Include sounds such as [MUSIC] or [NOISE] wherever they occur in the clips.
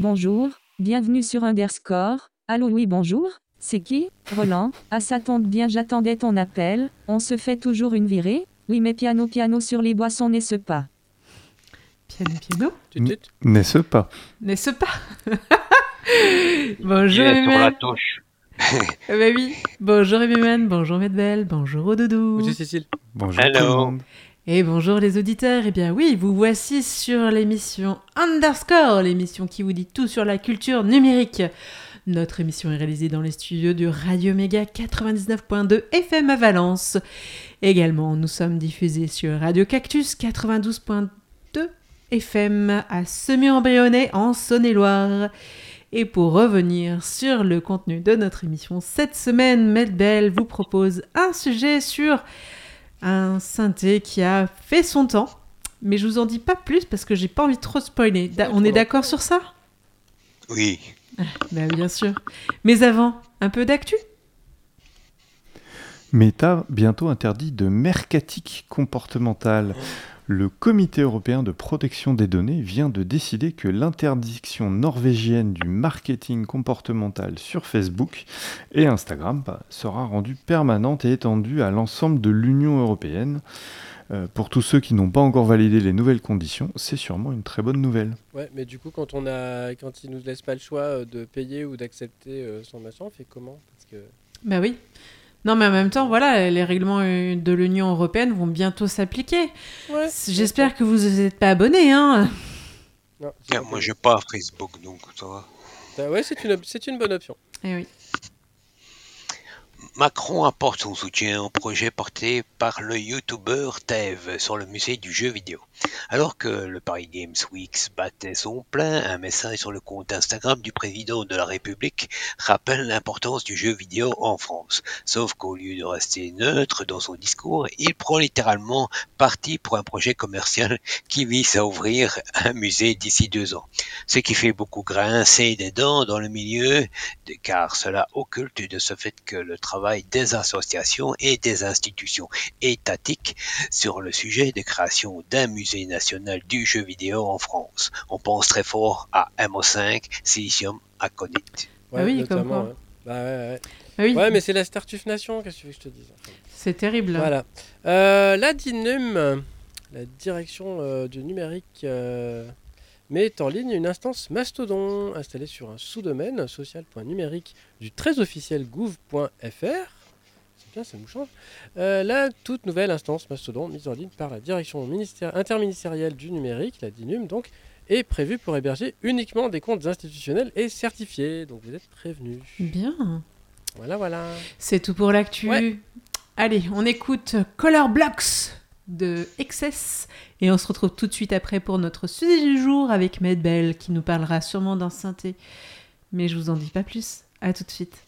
Bonjour, bienvenue sur Underscore. Allô oui bonjour, c'est qui? Roland Ah ça tombe bien j'attendais ton appel, on se fait toujours une virée Oui mais piano piano sur les boissons n'est-ce pas? Piano piano. N'est-ce pas? N'est-ce pas? [LAUGHS] Bonjour Il est sur la touche. Eh ben oui. Bonjour Emmanuel, bonjour Medbel, bonjour doudou. Bonjour Cécile. Bonjour Hello. tout le monde. Et bonjour les auditeurs. Eh bien oui, vous voici sur l'émission Underscore, l'émission qui vous dit tout sur la culture numérique. Notre émission est réalisée dans les studios du Radio Méga 99.2 FM à Valence. Également, nous sommes diffusés sur Radio Cactus 92.2 FM à Semur-en-Brionnais en Saône-et-Loire. Et pour revenir sur le contenu de notre émission, cette semaine, Medbel vous propose un sujet sur un synthé qui a fait son temps. Mais je vous en dis pas plus parce que j'ai pas envie de trop spoiler. Da- on est d'accord sur ça? Oui. Bah bien sûr. Mais avant, un peu d'actu? Meta bientôt interdit de mercatique comportemental. Le Comité européen de protection des données vient de décider que l'interdiction norvégienne du marketing comportemental sur Facebook et Instagram bah, sera rendue permanente et étendue à l'ensemble de l'Union européenne. Euh, pour tous ceux qui n'ont pas encore validé les nouvelles conditions, c'est sûrement une très bonne nouvelle. Ouais, mais du coup, quand on a, quand ils nous laissent pas le choix euh, de payer ou d'accepter euh, son machin, on fait comment? Parce que Bah oui. Non mais en même temps, voilà, les règlements euh, de l'Union européenne vont bientôt s'appliquer. ouais, J'espère que vous n'êtes pas abonné, hein Non, c'est Tiens, pas moi, j'ai pas Facebook, donc ça va. Ah Ouais, c'est une, c'est une bonne option. Eh oui. Macron apporte son soutien au projet porté par le youtubeur Tev sur le musée du jeu vidéo. Alors que le Paris Games Week battait son plein, un message sur le compte Instagram du président de la République rappelle l'importance du jeu vidéo en France. Sauf qu'au lieu de rester neutre dans son discours, il prend littéralement parti pour un projet commercial qui vise à ouvrir un musée d'ici deux ans. Ce qui fait beaucoup grincer des dents dans le milieu car cela occulte de ce fait que le travail des associations et des institutions étatiques sur le sujet de création d'un musée national du jeu vidéo en France. On pense très fort à MO5, Silicium, Aconite. Ah oui, comme notamment, quoi. ouais. Bah ouais, ouais. Ah oui, Ouais, mais c'est la Startuf Nation, qu'est-ce que tu veux que je te dise c'est terrible. Voilà. Euh, la DINUM, la direction euh, du numérique, euh, met en ligne une instance Mastodon installée sur un sous-domaine social.numérique du très officiel gouv.fr. C'est bien, ça nous change. Euh, la toute nouvelle instance Mastodon mise en ligne par la direction ministère- interministérielle du numérique, la DINUM donc, est prévue pour héberger uniquement des comptes institutionnels et certifiés. Donc vous êtes prévenus. Bien. Voilà, voilà. C'est tout pour l'actu. Ouais. Allez, on écoute Color Blocks de Excess et on se retrouve tout de suite après pour notre sujet du jour avec Medbel qui nous parlera sûrement d'un synthé. Mais je vous en dis pas plus. À tout de suite.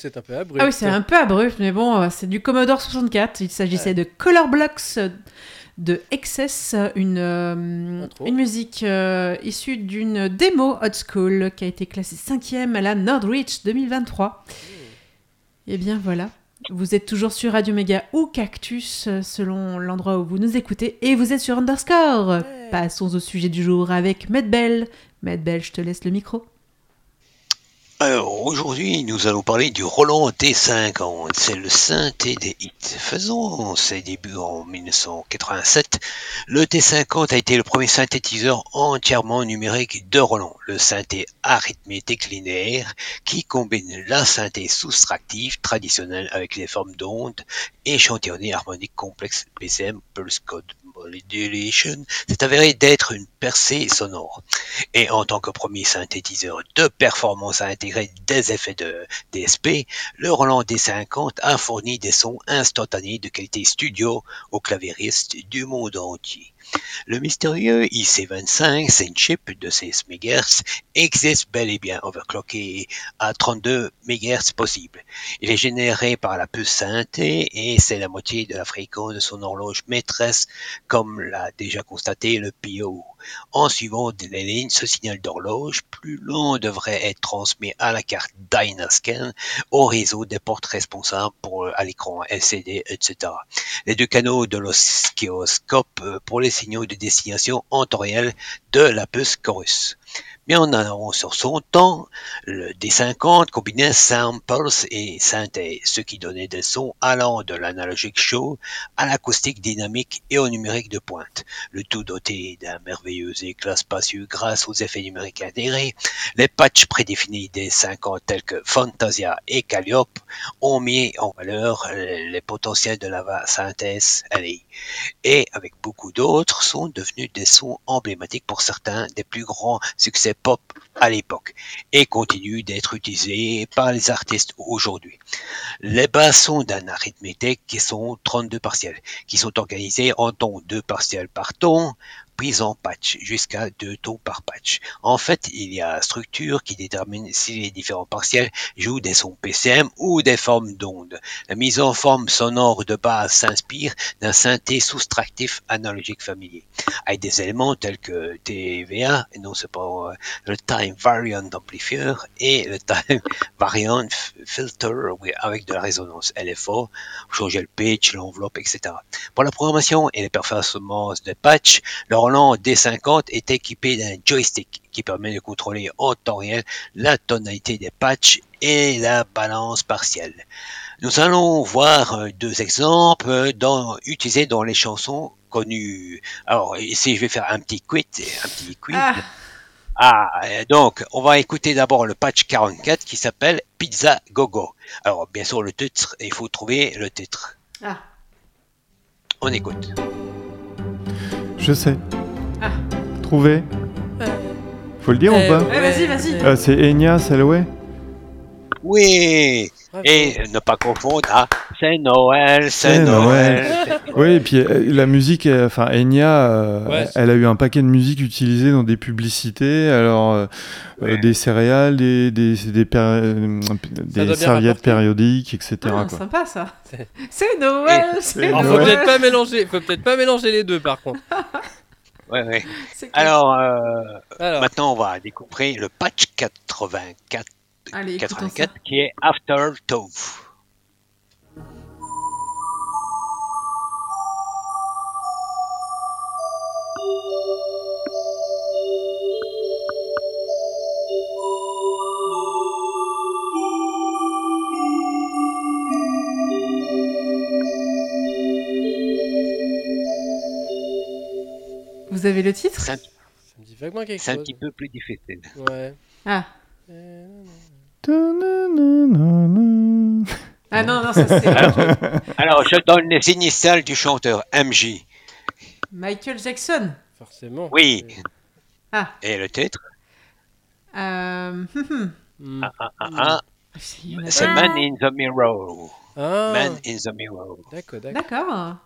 C'est un peu abrupt. Ah oui, c'est un peu abrupt, mais bon, euh, c'est du Commodore 64. Il s'agissait de Color Blocks de Excess, une, euh, une musique euh, issue d'une démo Hot School qui a été classée cinquième à la Nordreach 2023. Et bien voilà, vous êtes toujours sur Radio Méga ou Cactus selon l'endroit où vous nous écoutez et vous êtes sur Underscore. Passons au sujet du jour avec Medbell. Medbell, je te laisse le micro. Alors aujourd'hui, nous allons parler du Roland T50. C'est le synthé des hits. Faisant ses débuts en 1987, le T50 a été le premier synthétiseur entièrement numérique de Roland, le synthé arithmétique linéaire qui combine la synthé soustractive traditionnelle avec les formes d'ondes échantillonnées harmoniques complexes PCM Pulse Code S'est avéré d'être une percée sonore. Et en tant que premier synthétiseur de performance à intégrer des effets de DSP, le Roland D50 a fourni des sons instantanés de qualité studio aux clavéristes du monde entier. Le mystérieux IC25 Synchip de 16 MHz existe bel et bien overclocké à 32 MHz possible. Il est généré par la puce synthé et c'est la moitié de la fréquence de son horloge maîtresse comme l'a déjà constaté le PIO. En suivant les lignes, ce signal d'horloge plus long devrait être transmis à la carte Dynascan au réseau des portes responsables pour, à l'écran LCD, etc. Les deux canaux de l'oscilloscope euh, pour les signaux de destination en temps réel de la puce chorus. Mais en allant sur son temps, le D50 combinait samples et synthèse, ce qui donnait des sons allant de l'analogique show à l'acoustique dynamique et au numérique de pointe. Le tout doté d'un merveilleux éclat spacieux grâce aux effets numériques intégrés. Les patchs prédéfinis des 50 tels que Fantasia et Calliope ont mis en valeur les potentiels de la synthèse et avec beaucoup d'autres sont devenus des sons emblématiques pour certains des plus grands succès pop à l'époque et continuent d'être utilisés par les artistes aujourd'hui. Les basses sont d'un arithmétique qui sont 32 partiels, qui sont organisés en tons 2 partiels par ton, prise en patch jusqu'à deux tons par patch. En fait, il y a structure qui détermine si les différents partiels jouent des sons PCM ou des formes d'ondes. La mise en forme sonore de base s'inspire d'un synthé soustractif analogique familier, avec des éléments tels que TVA, et non pas euh, le Time Variant Amplifier et le Time [LAUGHS] Variant Filter avec de la résonance LFO, changer le pitch, l'enveloppe, etc. Pour la programmation et les performances de patch, le Roland D50 est équipé d'un joystick qui permet de contrôler en temps réel la tonalité des patchs et la balance partielle. Nous allons voir euh, deux exemples dans, utilisés dans les chansons connues. Alors ici je vais faire un petit quiz, un petit. Ah, Ah, euh, donc, on va écouter d'abord le patch 44 qui s'appelle Pizza Gogo. Alors, bien sûr, le titre, il faut trouver le titre. ah, On écoute. Je sais. Ah. Trouvé Faut le dire ou pas Ouais, vas-y, vas-y. Ah, C'est Enya Salway Oui, Bravo. et ne pas confondre, ah, c'est Noël, c'est Noël. Oui, et puis euh, la musique, euh, enfin Enya, euh, Ouais. elle a eu un paquet de musique utilisée dans des publicités, alors des céréales, des, des, des, péri- des bien serviettes périodiques, etc. Ah, quoi. sympa ça. C'est- Noël, c'est Alors, faut. Noël. peut-être pas mélanger, faut peut-être pas mélanger les deux par contre. [LAUGHS] Ouais, ouais. Alors, euh, Alors, maintenant, on va découvrir le patch 84, Allez, écoutons ça. 84 qui est After Tove. Avez le titre C'est un, ça me dit vaguement quelque c'est un chose. petit peu plus difficile. Ouais. Ah. Euh. Ah non, non, ça c'est Alors, alors, je donne les initiales du chanteur MJ. Michael Jackson. Forcément. Oui. Ah. Et le titre Euh... hum, hum. Hmm. ah, ah, ah, a C'est. Man in the Mirror. Man in the Mirror. d'accord, d'accord.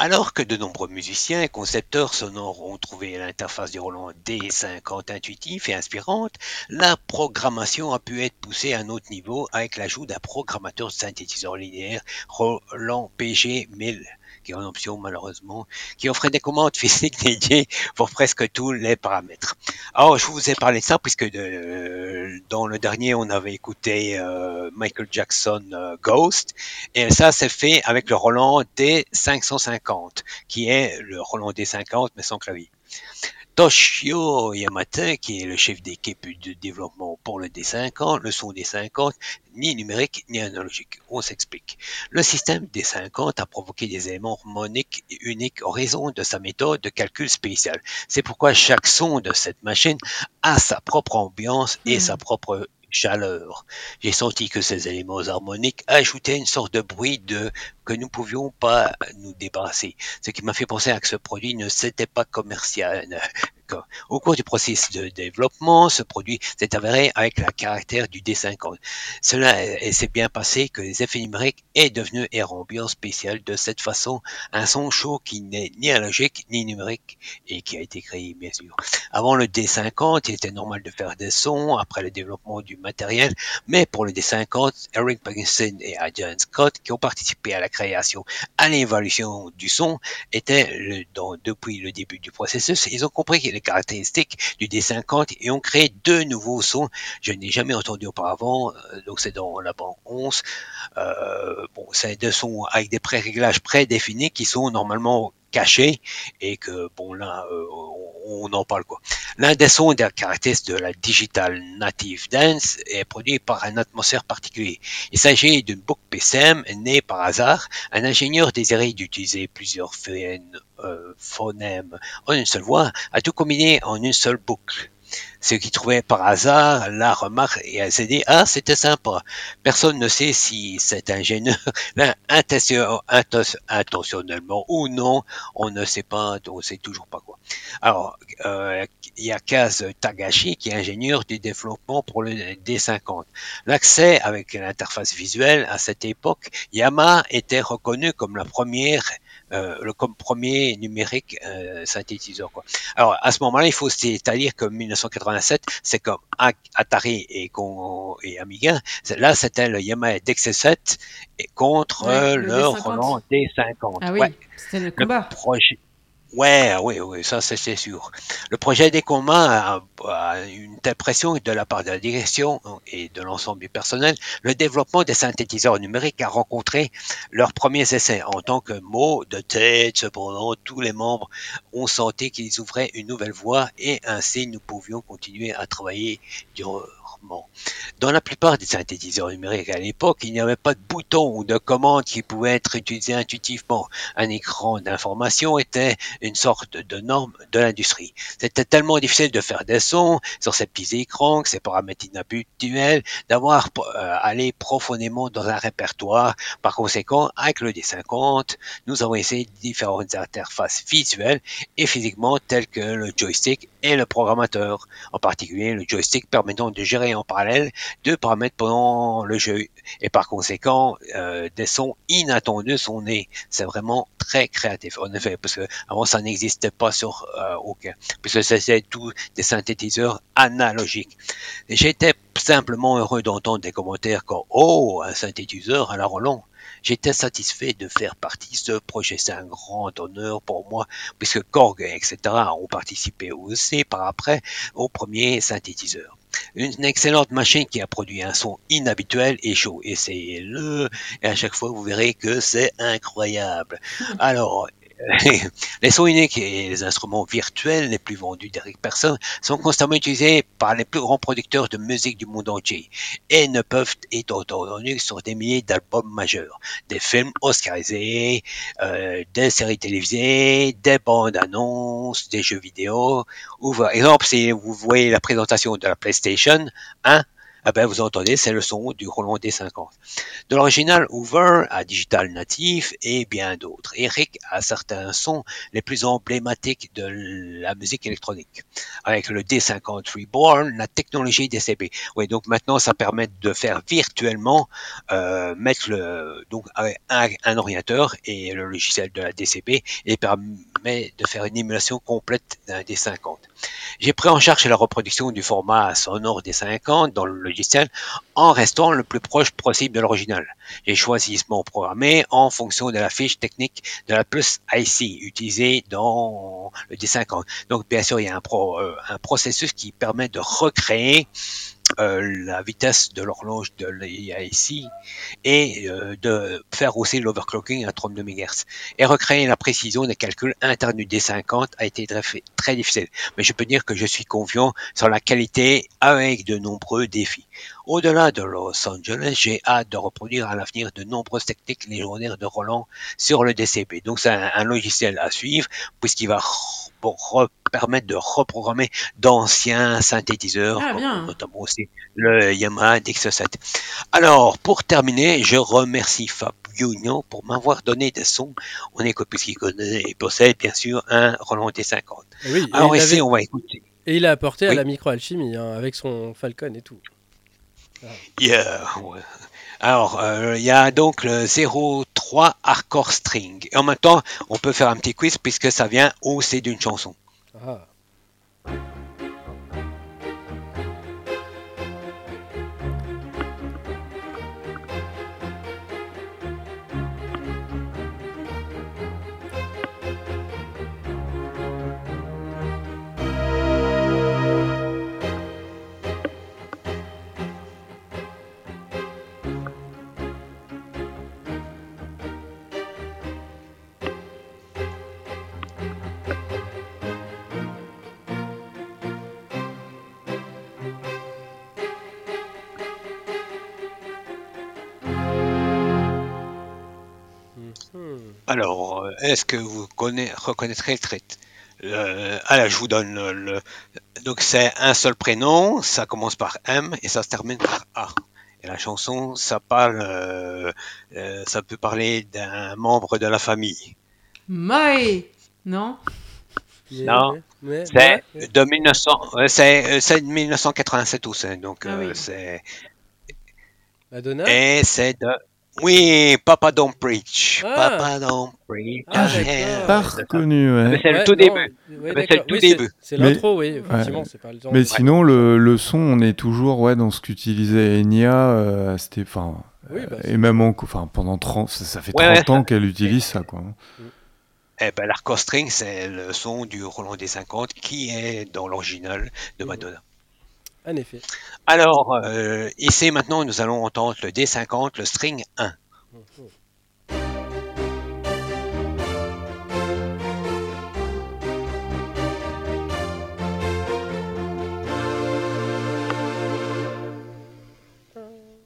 Alors que de nombreux musiciens et concepteurs sonores ont trouvé l'interface du Roland D50 intuitive et inspirante, la programmation a pu être poussée à un autre niveau avec l'ajout d'un programmateur de synthétiseur linéaire Roland PG1000 qui est en option malheureusement, qui offrait des commandes [LAUGHS] physiques dédiées pour presque tous les paramètres. Alors je vous ai parlé de ça puisque de, dans le dernier on avait écouté euh, Michael Jackson euh, Ghost et ça c'est fait avec le Roland D550 qui est le Roland D50 mais sans clavier. Toshio Yamata, qui est le chef d'équipe de développement pour le D50, le son D50, ni numérique ni analogique. On s'explique. Le système D50 a provoqué des éléments harmoniques uniques en raison de sa méthode de calcul spécial. C'est pourquoi chaque son de cette machine a sa propre ambiance et sa propre chaleur. J'ai senti que ces éléments harmoniques ajoutaient une sorte de bruit de que nous pouvions pas nous débarrasser. Ce qui m'a fait penser à que ce produit ne s'était pas commercial. Au cours du processus de développement, ce produit s'est avéré avec la caractère du D50. Cela s'est bien passé que les effets numériques est devenu air ambiance spécial de cette façon, un son chaud qui n'est ni analogique ni numérique et qui a été créé bien sûr. Avant le D50, il était normal de faire des sons après le développement du matériel, mais pour le D50, Eric Parkinson et Adrian Scott qui ont participé à la à l'évolution du son, dans, depuis le début du processus, ils ont compris les caractéristiques du D50 et ont créé deux nouveaux sons. Je n'ai jamais entendu auparavant, euh, donc c'est dans la bande 11. Euh, bon, c'est deux sons avec des pré-réglages prédéfinis qui sont normalement cachés et que bon là euh, on en parle quoi. L'un des sons des caractéristiques de la Digital Native Dance est produit par un atmosphère particulier. Il s'agit d'une boucle PCM née par hasard. Un ingénieur désiré d'utiliser plusieurs euh, phonèmes en une seule voix a tout combiné en une seule boucle ce qui trouvait par hasard la remarque et s'est dit ah c'était sympa. Personne ne sait si cet ingénieur [LAUGHS] intentionnellement ou non, on ne sait pas, on sait toujours pas quoi. Alors euh, il y a Kaz Tagashi qui est ingénieur du développement pour le D50. L'accès avec l'interface visuelle à cette époque, Yamaha était reconnu comme la première le comme premier numérique euh, synthétiseur. Quoi. Alors à ce moment-là, il faut c'est-à-dire que 1987, c'est comme Atari et, et Amiga. Là, c'était le Yamaha DX7 et contre le, Roland D50. Ah oui, c'était le combat. projet, Ouais, oui, oui, ça c'est sûr. Le projet des communs a, une telle pression de la part de la direction et de l'ensemble du personnel. Le développement des synthétiseurs numériques a rencontré leurs premiers essais. En tant que mot de tête, cependant, tous les membres ont senti qu'ils ouvraient une nouvelle voie et ainsi nous pouvions continuer à travailler durant dans la plupart des synthétiseurs numériques à l'époque, il n'y avait pas de bouton ou de commande qui pouvait être utilisé intuitivement. Un écran d'information était une sorte de norme de l'industrie. C'était tellement difficile de faire des sons sur ces petits écrans, ces paramètres inhabituels, d'avoir euh, allé profondément dans un répertoire. Par conséquent, avec le D50, nous avons essayé différentes interfaces visuelles et physiquement telles que le joystick et le programmateur, en particulier le joystick permettant de gérer en parallèle deux paramètres pendant le jeu et par conséquent euh, des sons inattendus sont nés. C'est vraiment très créatif en effet parce que avant ça n'existait pas sur euh, aucun puisque c'était tout des synthétiseurs analogiques. J'étais simplement heureux d'entendre des commentaires comme oh un synthétiseur à la Roland J'étais satisfait de faire partie de ce projet. C'est un grand honneur pour moi, puisque Korg, etc., ont participé aussi par après au premier synthétiseur. Une excellente machine qui a produit un son inhabituel et chaud. Essayez-le et à chaque fois vous verrez que c'est incroyable. [LAUGHS] Alors, [LAUGHS] les sons uniques et les instruments virtuels les plus vendus d'Eric Persson sont constamment utilisés par les plus grands producteurs de musique du monde entier et ne peuvent être entendus sur des milliers d'albums majeurs, des films oscarisés, euh, des séries télévisées, des bandes annonces, des jeux vidéo. Ou par exemple, si vous voyez la présentation de la PlayStation 1, ah ben vous entendez, c'est le son du Roland D50. De l'original, Hoover à Digital Native et bien d'autres. Eric a certains sons les plus emblématiques de la musique électronique. Avec le D50 Reborn, la technologie DCB. Oui, donc maintenant ça permet de faire virtuellement euh, mettre le donc un, un ordinateur et le logiciel de la DCB et permet de faire une émulation complète d'un D50. J'ai pris en charge la reproduction du format sonore D50 dans le en restant le plus proche possible de l'original. J'ai choisi ce mot programmé en fonction de la fiche technique de la plus IC utilisée dans le D50. Donc bien sûr, il y a un, euh, processus qui permet de recréer la vitesse de l'horloge de l'AIC et euh, de faire aussi l'overclocking à 32 MHz. Et recréer la précision des calculs internes du D50 a été très, difficile. Mais je peux dire que je suis confiant sur la qualité avec de nombreux défis. Au-delà de Los Angeles, j'ai hâte de reproduire à l'avenir de nombreuses techniques légendaires de Roland sur le DCP. Donc c'est un, logiciel à suivre puisqu'il va permettre de reprogrammer d'anciens synthétiseurs, ah, notamment aussi le Yamaha DX7. Alors, pour terminer, je remercie Fabio pour m'avoir donné des sons. On écoute puisqu'il connaît et possède bien sûr un Roland T50. Oui, Alors ici, on va écouter. Et il a apporté à la microalchimie hein, avec son Falcon et tout. Yeah. Alors, euh, il y a donc le 03 Hardcore String. Et en même temps, on peut faire un petit quiz puisque ça vient aussi d'une chanson. Ah. Alors, euh, est-ce que vous reconnaîtrez le trait? Euh, Alors, je vous donne le, Donc, c'est un seul prénom, ça commence par M et ça se termine par A. Et la chanson, ça parle, euh, ça peut parler d'un membre de la famille. Mai, non? Non, c'est de 1900, c'est 1987 aussi, donc ah c'est. Madonna? Et c'est de oui, Papa Don't Preach. Ah. Papa Don't Preach. Ah, j'ai pas reconnu, ouais. C'est le tout début. c'est le tout début. C'est l'intro, oui, effectivement. Pas le mais sinon, le, le, son, on est toujours ouais, dans ce qu'utilisait Enya. Euh, c'était, oui, bah, et même en, enfin, pendant 30, ça, fait 30 ans qu'elle utilise ça. Quoi. Eh ben, String, c'est le son du Roland des 50 qui est dans l'original de. Madonna. Alors, euh, ici maintenant, nous allons entendre le D50, le string 1.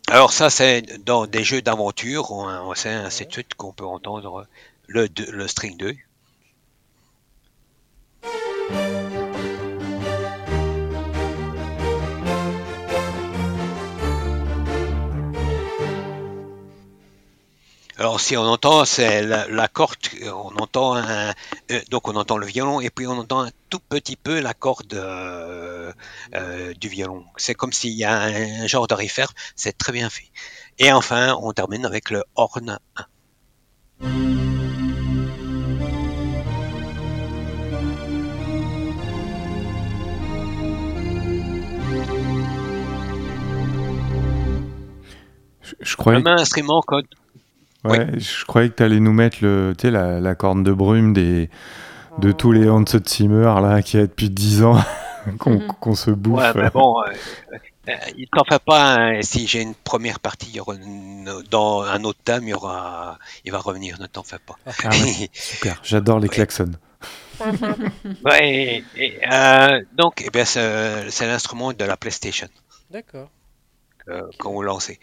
Alors ça, c'est dans des jeux d'aventure, c'est ainsi de suite qu'on peut entendre le, le string 2. Alors si on entend, c'est la, corde, on entend un, euh, donc on entend le violon et puis on entend un tout petit peu la corde euh, euh, du violon. C'est comme s'il y a un, genre de reverb, c'est très bien fait. Et enfin, on termine avec le horn 1. Je, croyais... Un instrument Ouais, je croyais que tu allais nous mettre le, la, la corne de brume des, de tous les Hans Zimmer là, qui a depuis 10 ans [LAUGHS] qu'on se bouffe. Ouais, mais bon, euh, euh, il t'en fait pas. Hein, si j'ai une première partie, dans un autre thème, il, y aura, il va revenir, ne t'en fais pas. Ah [LAUGHS] super, j'adore les klaxons. [LAUGHS] ouais, et, euh, donc, eh c'est l'instrument de la PlayStation. D'accord. Euh, vous lancez.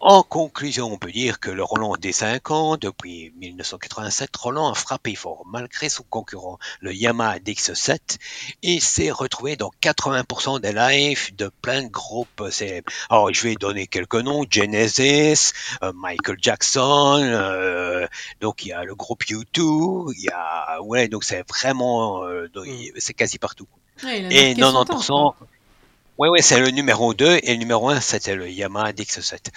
En conclusion, on peut dire que le Roland D50, depuis 1987, Roland a frappé fort malgré son concurrent, le Yamaha DX7, et s'est retrouvé dans 80% des lives de plein de groupes célèbres. Alors, je vais donner quelques noms, Genesis, euh, Michael Jackson, euh, donc il y a le groupe U2, il y a, ouais, donc c'est vraiment, Mm. c'est quasi partout. Ouais, Et marqué son temps, 90%, quoi. Oui, oui, c'est le numéro 2 et le numéro 1, c'était le Yamaha DX7.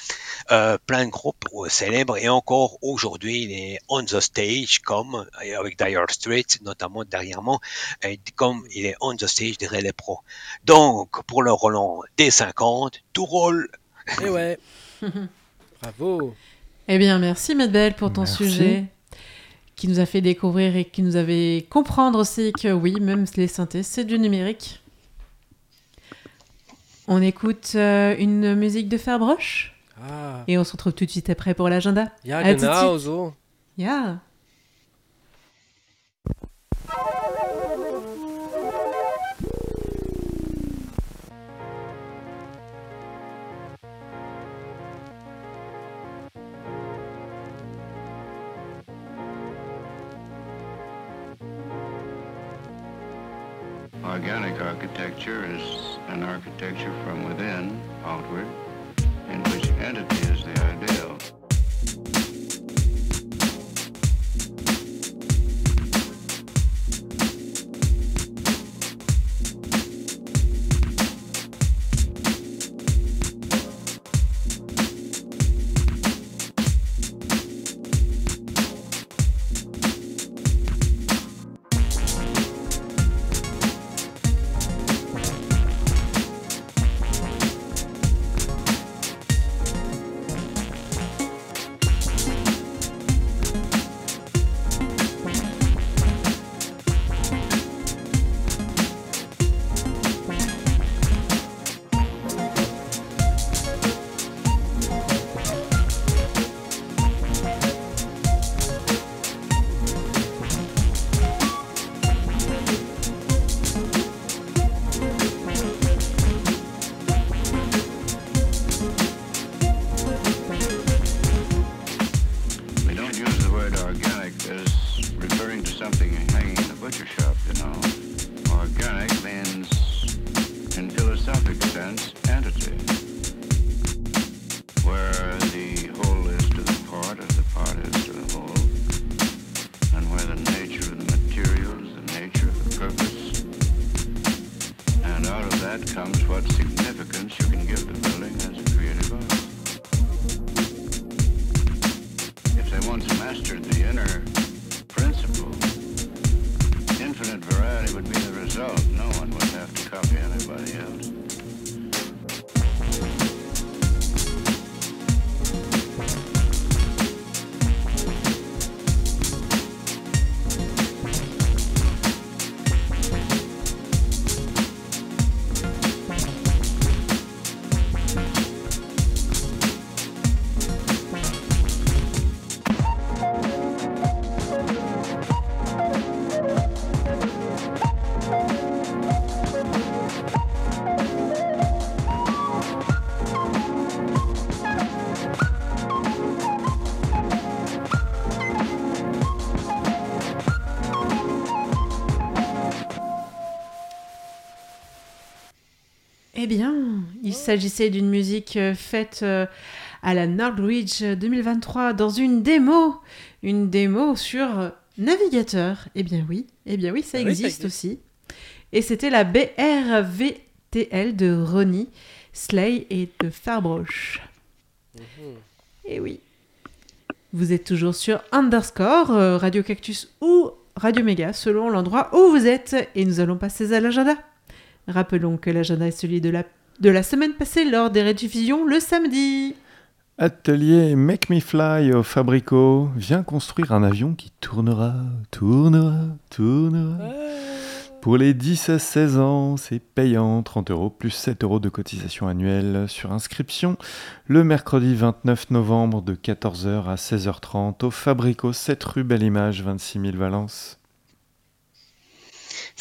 Euh, plein de groupes euh, célèbres et encore aujourd'hui, il est on the stage comme euh, avec Dire Straits, notamment dernièrement, et comme il est on the stage derrière les pros. Donc, pour le Roland D50, tout roule. Et ouais. [LAUGHS] Bravo. Eh bien, merci Medbel pour ton Merci. sujet qui nous a fait découvrir et qui nous a fait comprendre aussi que oui, même les synthés, c'est du numérique. On écoute euh, une musique de Fairbroche Ah, et on se retrouve tout de suite après pour l'agenda. ja, À genau so. Yeah. Organic architecture is architecture from within outward, significance you can give the building as a creative art. If they once mastered the inner principle, infinite variety would be the result. No one would have to copy anybody else. Eh bien, il s'agissait d'une musique euh, faite euh, à la Northbridge 2023 dans une démo, une démo sur euh, navigateur. Eh bien oui, eh bien oui, ça Ah oui, ça existe aussi. Et c'était la BRVTL de Ronnie, Slay et de Farbroche. Eh oui. Vous êtes toujours sur Underscore, euh, Radio Cactus ou Radio Méga, selon l'endroit où vous êtes. Et nous allons passer à l'agenda. Rappelons que l'agenda est celui de la, de la semaine passée lors des rediffusions le samedi. Atelier Make Me Fly au Fabrico vient construire un avion qui tournera, tournera, tournera. Pour les 10 à 16 ans, c'est payant, 30 euros plus 7 euros de cotisation annuelle sur inscription le mercredi 29 novembre de 14h à 16h30 au Fabrico 7 rue Belle Image, 26 000 Valence.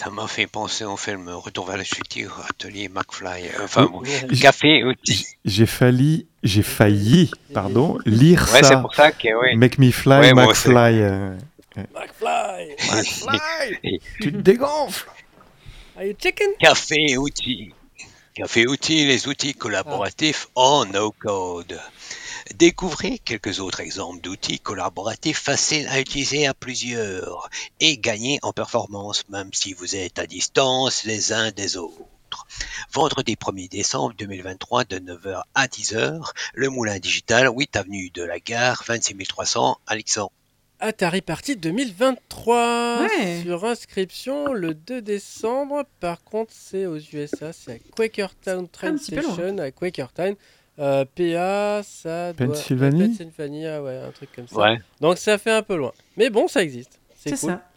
Ça m'a fait penser au film Retour vers le futur, Atelier McFly. euh, Enfin, bon, café outils. J'ai failli, j'ai failli, pardon, lire Ouais, c'est ça. pour ça que, oui. Make me fly, Ouais, aussi. McFly. euh, McFly [LAUGHS] McFly Tu te dégonfles Are you chicken? Café outils. Café outils, les outils collaboratifs en no code. Découvrez quelques autres exemples d'outils collaboratifs faciles à utiliser à plusieurs et gagnez en performance même si vous êtes à distance les uns des autres. Vendredi 1er décembre 2023 de 9h à 10h, le Moulin Digital, 8 avenue de la Gare, 26 300 Alexandre. Atari Party 2023 Ouais. sur inscription le 2 décembre. Par contre, c'est aux USA, c'est à Quakertown Train peu loin. Station, à Quakertown. Euh, PA, ça doit... Pennsylvanie Pennsylvania, ouais, un truc comme ça. Ouais. Donc ça fait un peu loin. Mais bon, ça existe. C'est cool. ça.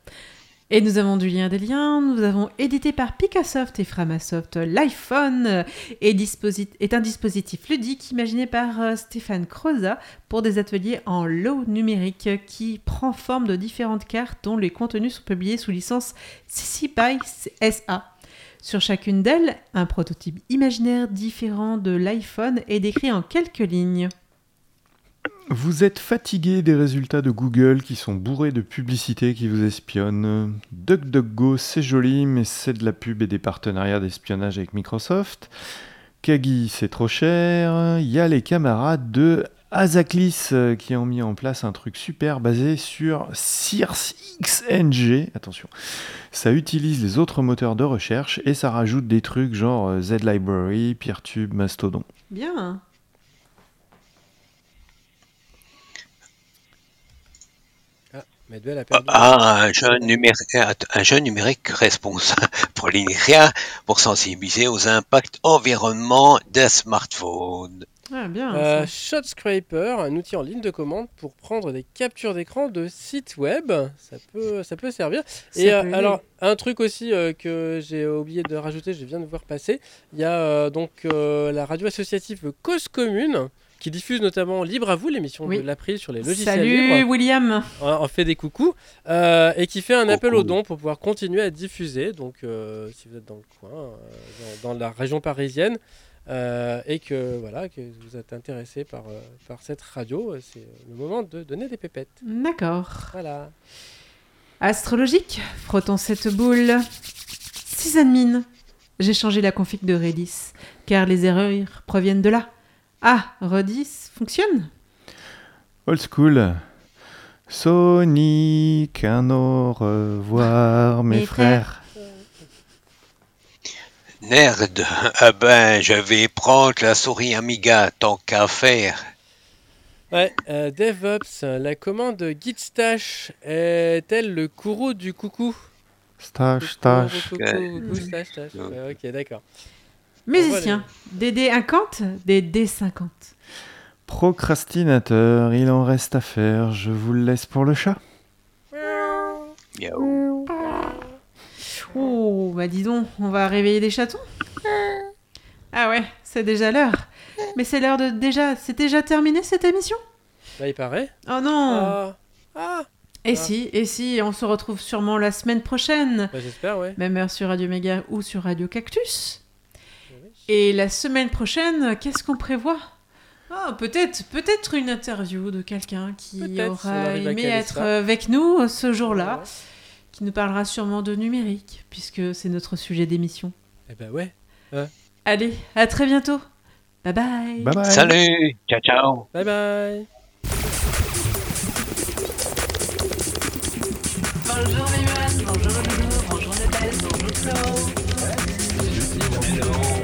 Et nous avons du lien des liens. Nous avons édité par Picassoft et Framasoft. L'iPhone est un dispositif ludique imaginé par euh, Stéphane Croza pour des ateliers en low numérique qui prend forme de différentes cartes dont les contenus sont publiés sous licence CC by SA. Sur chacune d'elles, un prototype imaginaire différent de l'iPhone est décrit en quelques lignes. Vous êtes fatigué des résultats de Google qui sont bourrés de publicités qui vous espionnent. DuckDuckGo, c'est joli, mais c'est de la pub et des partenariats d'espionnage avec Microsoft. Kagi, c'est trop cher. Il y a les camarades de Azaklis euh, qui ont mis en place un truc super basé sur Circe XNG. Attention, ça utilise les autres moteurs de recherche et ça rajoute des trucs genre euh, ZLibrary, Peertube, Mastodon. Bien. Medwell a perdu. Ah, un jeu numérique, un jeu numérique responsable [LAUGHS] pour l'INRIA pour sensibiliser aux impacts environnement des smartphones. Ah, bien. Euh, ça. Shot Scraper, un outil en ligne de commande pour prendre des captures d'écran de sites web. Ça peut, ça peut servir. Ça Et euh, alors, un truc aussi euh, que j'ai oublié de rajouter, je viens de voir passer, il y a euh, donc euh, la radio associative Cause Commune qui diffuse notamment Libre à vous, l'émission Oui. de l'April sur les logiciels Salut libres. William. On on fait des coucous euh, et qui fait un appel aux dons pour pouvoir continuer à diffuser. Donc, euh, si vous êtes dans le coin, euh, dans, dans la région parisienne, euh, et que voilà, que vous êtes intéressé par, euh, par cette radio, c'est le moment de donner des pépettes. D'accord. Voilà. Astrologique, frottons cette boule. Sysadmin, j'ai changé la config de Redis, car les erreurs proviennent de là. Ah, Redis fonctionne? Old school. Sonic, un au revoir, mes, Mes frères. Nerd, ah [LAUGHS] ben, je vais prendre la souris Amiga, tant qu'à faire. Ouais, euh, DevOps, la commande git stash est-elle le courroux du coucou? Stache, stache. Coucou, coucou, coucou, stash, stash. Ouais. Ouais, ok, d'accord. Musicien, des D50, des D50. Procrastinateur, il en reste à faire, je vous le laisse pour le chat. Miaou. Oh, bah dis donc, on va réveiller des chatons Ah ouais, c'est déjà l'heure. Mais c'est l'heure de déjà... C'est déjà terminé cette émission? Là, il paraît. Oh non Ah, ah Et ah. si, et si, on se retrouve sûrement la semaine prochaine bah, j'espère, ouais. Même heure sur Radio Méga ou sur Radio Cactus. Oui. Et la semaine prochaine, qu'est-ce qu'on prévoit? Ah, peut-être, peut-être une interview de quelqu'un qui si aura aimé être ça. avec nous euh, ce jour-là, Ouais. Qui nous parlera sûrement de numérique, puisque c'est notre sujet d'émission. Eh ben ouais. Allez, à très bientôt. Bye bye. Bye bye. Salut, ciao ciao. Bye bye. Bonjour bonjour bonjour bonjour Flo. Hello.